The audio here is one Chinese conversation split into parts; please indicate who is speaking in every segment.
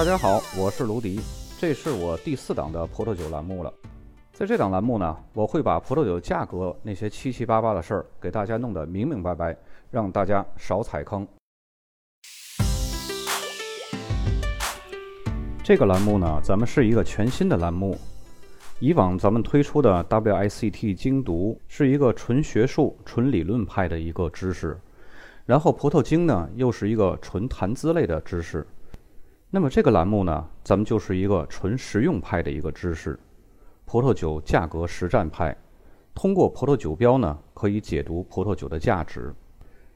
Speaker 1: 大家好，我是卢迪，这是我第四档的葡萄酒栏目了。在这档栏目呢，我会把葡萄酒价格那些七七八八的事儿给大家弄得明明白白，让大家少踩坑。这个栏目呢，咱们是一个全新的栏目。以往咱们推出的 WICT 精读是一个纯学术、纯理论派的一个知识，然后葡萄精呢又是一个纯谈资类的知识。那么这个栏目呢，咱们就是一个纯实用派的一个知识，葡萄酒价格实战派。通过葡萄酒标呢，可以解读葡萄酒的价值，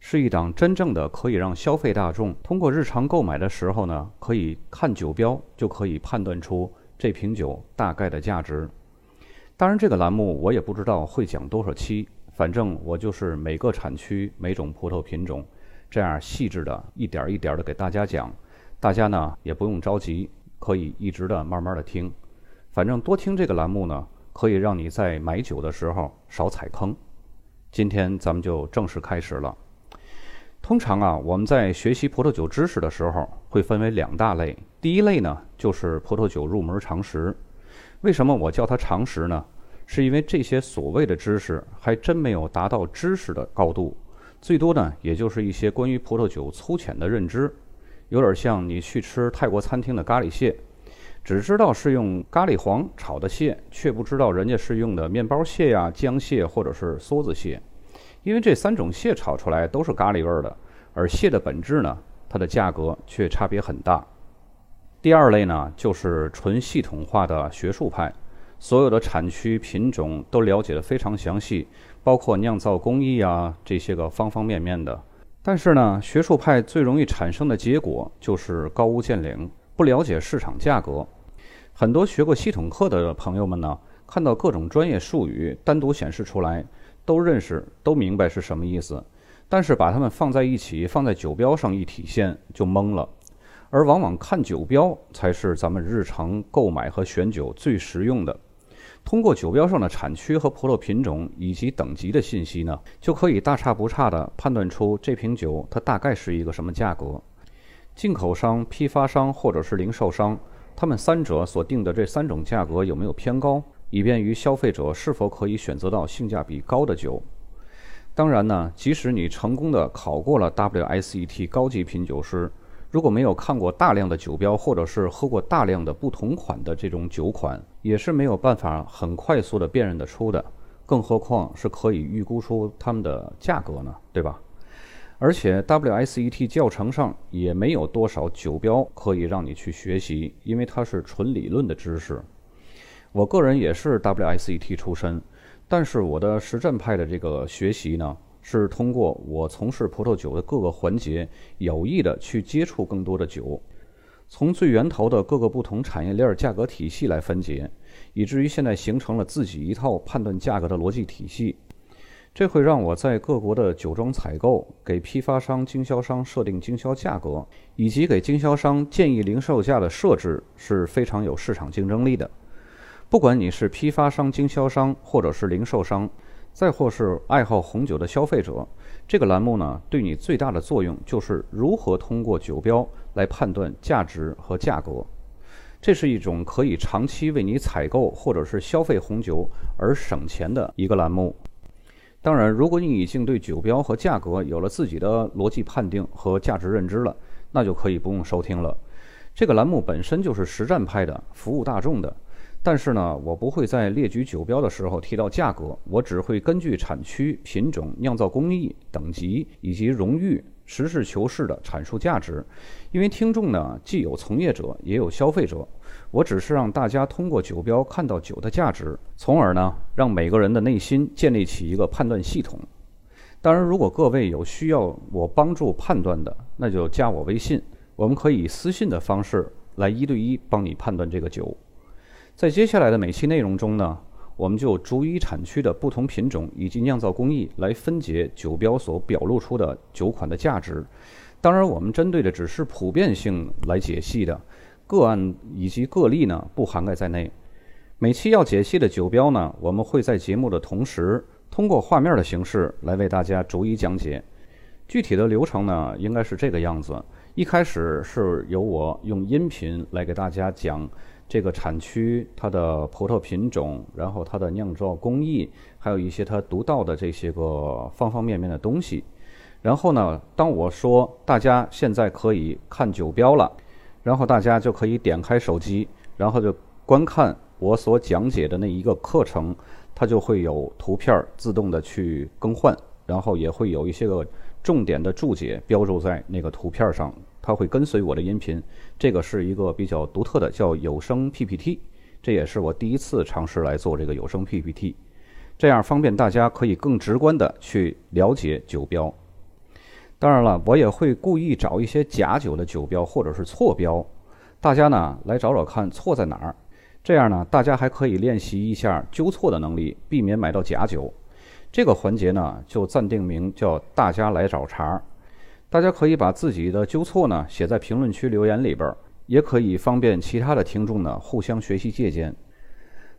Speaker 1: 是一档真正的可以让消费大众通过日常购买的时候呢，可以看酒标就可以判断出。这瓶酒大概的价值，当然这个栏目我也不知道会讲多少期，反正我就是每个产区每种葡萄品种，这样细致的一点一点的给大家讲，大家呢也不用着急，可以一直的慢慢的听，反正多听这个栏目呢，可以让你在买酒的时候少踩坑。今天咱们就正式开始了。通常啊，我们在学习葡萄酒知识的时候，会分为两大类。第一类呢，就是葡萄酒入门常识。为什么我叫它常识呢？是因为这些所谓的知识还真没有达到知识的高度，最多呢，也就是一些关于葡萄酒粗浅的认知，有点像你去吃泰国餐厅的咖喱蟹，只知道是用咖喱黄炒的蟹，却不知道人家是用的面包蟹呀、姜蟹或者是梭子蟹。因为这三种蟹炒出来都是咖喱味儿的，而蟹的本质呢，它的价格却差别很大。第二类呢，就是纯系统化的学术派，所有的产区品种都了解的非常详细，包括酿造工艺啊这些个方方面面的。但是呢，学术派最容易产生的结果就是高屋建瓴，不了解市场价格。很多学过系统课的朋友们呢，看到各种专业术语单独显示出来。都认识，都明白是什么意思，但是把它们放在一起，放在酒标上一体现就懵了。而往往看酒标才是咱们日常购买和选酒最实用的。通过酒标上的产区和葡萄品种以及等级的信息呢，就可以大差不差的判断出这瓶酒它大概是一个什么价格。进口商、批发商或者是零售商，他们三者所定的这三种价格有没有偏高？以便于消费者是否可以选择到性价比高的酒。当然呢，即使你成功的考过了 WSET 高级品酒师，如果没有看过大量的酒标，或者是喝过大量的不同款的这种酒款，也是没有办法很快速的辨认得出的。更何况是可以预估出它们的价格呢？对吧？而且 WSET 教程上也没有多少酒标可以让你去学习，因为它是纯理论的知识。我个人也是 WSET 出身，但是我的实战派的这个学习呢，是通过我从事葡萄酒的各个环节，有意的去接触更多的酒，从最源头的各个不同产业链价格体系来分解，以至于现在形成了自己一套判断价格的逻辑体系。这会让我在各国的酒庄采购、给批发商、经销商设定经销价格，以及给经销商建议零售价的设置是非常有市场竞争力的。不管你是批发商、经销商，或者是零售商，再或是爱好红酒的消费者，这个栏目呢，对你最大的作用就是如何通过酒标来判断价值和价格。这是一种可以长期为你采购或者是消费红酒而省钱的一个栏目。当然，如果你已经对酒标和价格有了自己的逻辑判定和价值认知了，那就可以不用收听了。这个栏目本身就是实战派的，服务大众的。但是呢，我不会在列举酒标的时候提到价格，我只会根据产区、品种、酿造工艺、等级以及荣誉，实事求是地阐述价值。因为听众呢，既有从业者，也有消费者，我只是让大家通过酒标看到酒的价值，从而呢，让每个人的内心建立起一个判断系统。当然，如果各位有需要我帮助判断的，那就加我微信，我们可以私信的方式来一对一帮你判断这个酒。在接下来的每期内容中呢，我们就逐一产区的不同品种以及酿造工艺来分解酒标所表露出的酒款的价值。当然，我们针对的只是普遍性来解析的，个案以及个例呢不涵盖在内。每期要解析的酒标呢，我们会在节目的同时通过画面的形式来为大家逐一讲解。具体的流程呢，应该是这个样子。一开始是由我用音频来给大家讲这个产区、它的葡萄品种，然后它的酿造工艺，还有一些它独到的这些个方方面面的东西。然后呢，当我说大家现在可以看酒标了，然后大家就可以点开手机，然后就观看我所讲解的那一个课程，它就会有图片自动的去更换，然后也会有一些个重点的注解标注在那个图片上，它会跟随我的音频。这个是一个比较独特的，叫有声 PPT，这也是我第一次尝试来做这个有声 PPT，这样方便大家可以更直观的去了解酒标。当然了，我也会故意找一些假酒的酒标或者是错标，大家呢来找找看错在哪儿。这样呢，大家还可以练习一下纠错的能力，避免买到假酒。这个环节呢就暂定名叫“大家来找茬”。大家可以把自己的纠错呢写在评论区留言里边，也可以方便其他的听众呢互相学习借鉴。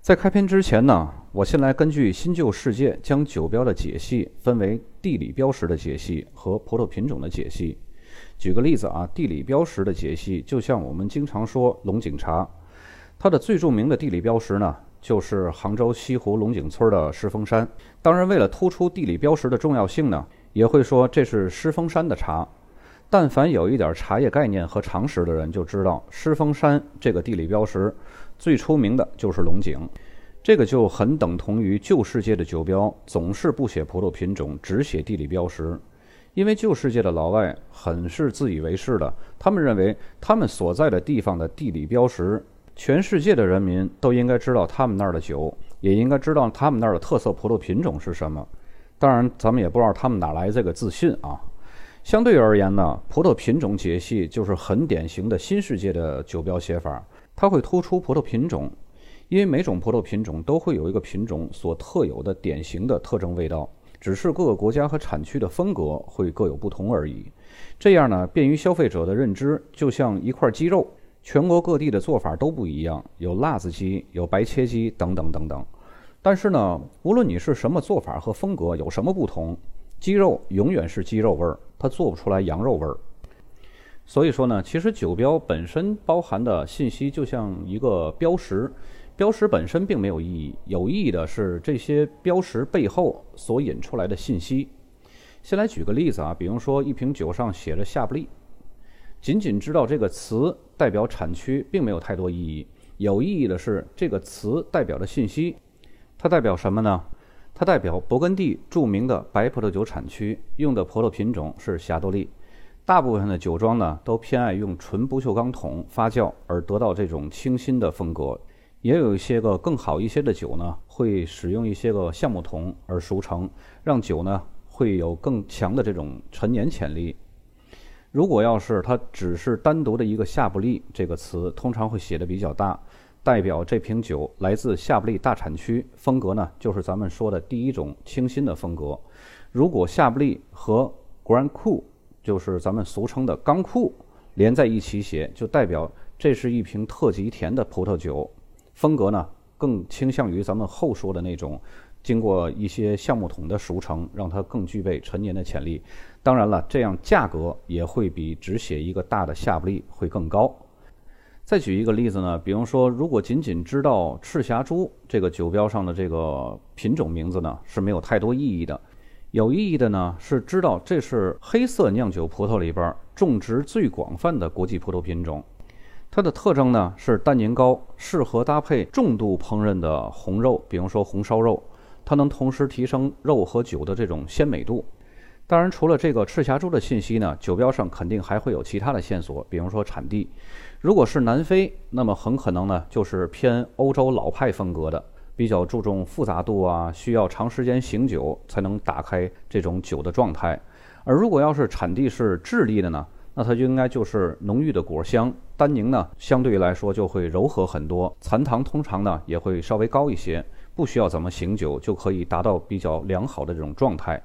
Speaker 1: 在开篇之前呢，我先来根据新旧世界将酒标的解析分为地理标识的解析和葡萄品种的解析。举个例子啊，地理标识的解析就像我们经常说龙井茶，它的最著名的地理标识呢就是杭州西湖龙井村的狮峰山。当然，为了突出地理标识的重要性呢，也会说这是狮峰山的茶。但凡有一点茶叶概念和常识的人就知道，狮峰山这个地理标识。最出名的就是龙井，这个就很等同于旧世界的酒标总是不写葡萄品种，只写地理标识。因为旧世界的老外很是自以为是的，他们认为他们所在的地方的地理标识，全世界的人民都应该知道他们那儿的酒，也应该知道他们那儿的特色葡萄品种是什么。当然，咱们也不知道他们哪来这个自信啊。相对而言呢，葡萄品种解析就是很典型的新世界的酒标写法。它会突出葡萄品种，因为每种葡萄品种都会有一个品种所特有的典型的特征味道，只是各个国家和产区的风格会各有不同而已。这样呢，便于消费者的认知，就像一块鸡肉，全国各地的做法都不一样，有辣子鸡，有白切鸡等等等等。但是呢，无论你是什么做法和风格有什么不同，鸡肉永远是鸡肉味儿，它做不出来羊肉味儿。所以说呢，其实酒标本身包含的信息就像一个标识，标识本身并没有意义，有意义的是这些标识背后所引出来的信息。先来举个例子啊，比如说一瓶酒上写着夏布利，仅仅知道这个词代表产区并没有太多意义，有意义的是这个词代表的信息，它代表什么呢？它代表勃艮第著名的白葡萄酒产区，用的葡萄品种是霞多丽。大部分的酒庄呢，都偏爱用纯不锈钢桶发酵，而得到这种清新的风格。也有一些个更好一些的酒呢，会使用一些个橡木桶而熟成，让酒呢会有更强的这种陈年潜力。如果要是它只是单独的一个夏布利这个词，通常会写的比较大，代表这瓶酒来自夏布利大产区，风格呢就是咱们说的第一种清新的风格。如果夏布利和 Grand Cru 就是咱们俗称的钢库连在一起写，就代表这是一瓶特级甜的葡萄酒，风格呢更倾向于咱们后说的那种，经过一些橡木桶的熟成，让它更具备陈年的潜力。当然了，这样价格也会比只写一个大的夏布利会更高。再举一个例子呢，比方说，如果仅仅知道赤霞珠这个酒标上的这个品种名字呢，是没有太多意义的。有意义的呢，是知道这是黑色酿酒葡萄里边种植最广泛的国际葡萄品种。它的特征呢是单宁高，适合搭配重度烹饪的红肉，比如说红烧肉，它能同时提升肉和酒的这种鲜美度。当然，除了这个赤霞珠的信息呢，酒标上肯定还会有其他的线索，比如说产地。如果是南非，那么很可能呢就是偏欧洲老派风格的。比较注重复杂度啊，需要长时间醒酒才能打开这种酒的状态。而如果要是产地是智利的呢，那它就应该就是浓郁的果香，单宁呢相对来说就会柔和很多，残糖通常呢也会稍微高一些，不需要怎么醒酒就可以达到比较良好的这种状态。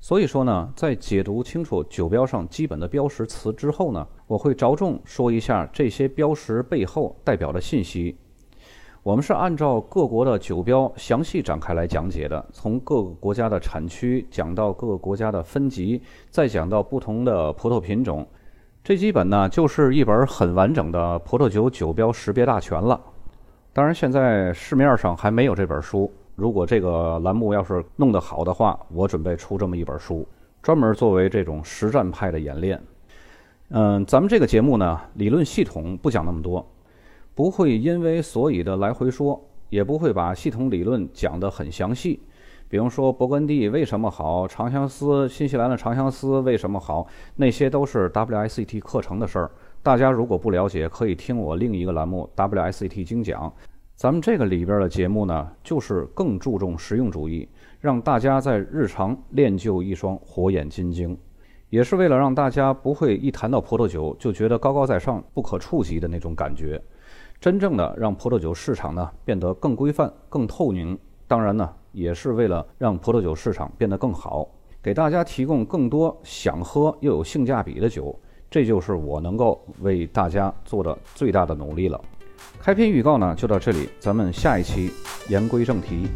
Speaker 1: 所以说呢，在解读清楚酒标上基本的标识词之后呢，我会着重说一下这些标识背后代表的信息。我们是按照各国的酒标详细展开来讲解的，从各个国家的产区讲到各个国家的分级，再讲到不同的葡萄品种。这基本呢就是一本很完整的葡萄酒酒标识别大全了。当然，现在市面上还没有这本书。如果这个栏目要是弄得好的话，我准备出这么一本书，专门作为这种实战派的演练。嗯，咱们这个节目呢，理论系统不讲那么多，不会因为所以的来回说，也不会把系统理论讲得很详细。比如说勃艮第为什么好，长相思、新西兰的长相思为什么好，那些都是 WSET 课程的事儿。大家如果不了解，可以听我另一个栏目 WSET 精讲。咱们这个里边的节目呢，就是更注重实用主义，让大家在日常练就一双火眼金睛，也是为了让大家不会一谈到葡萄酒就觉得高高在上、不可触及的那种感觉。真正的让葡萄酒市场呢变得更规范、更透明。当然呢。也是为了让葡萄酒市场变得更好，给大家提供更多想喝又有性价比的酒，这就是我能够为大家做的最大的努力了。开篇预告呢就到这里，咱们下一期言归正题。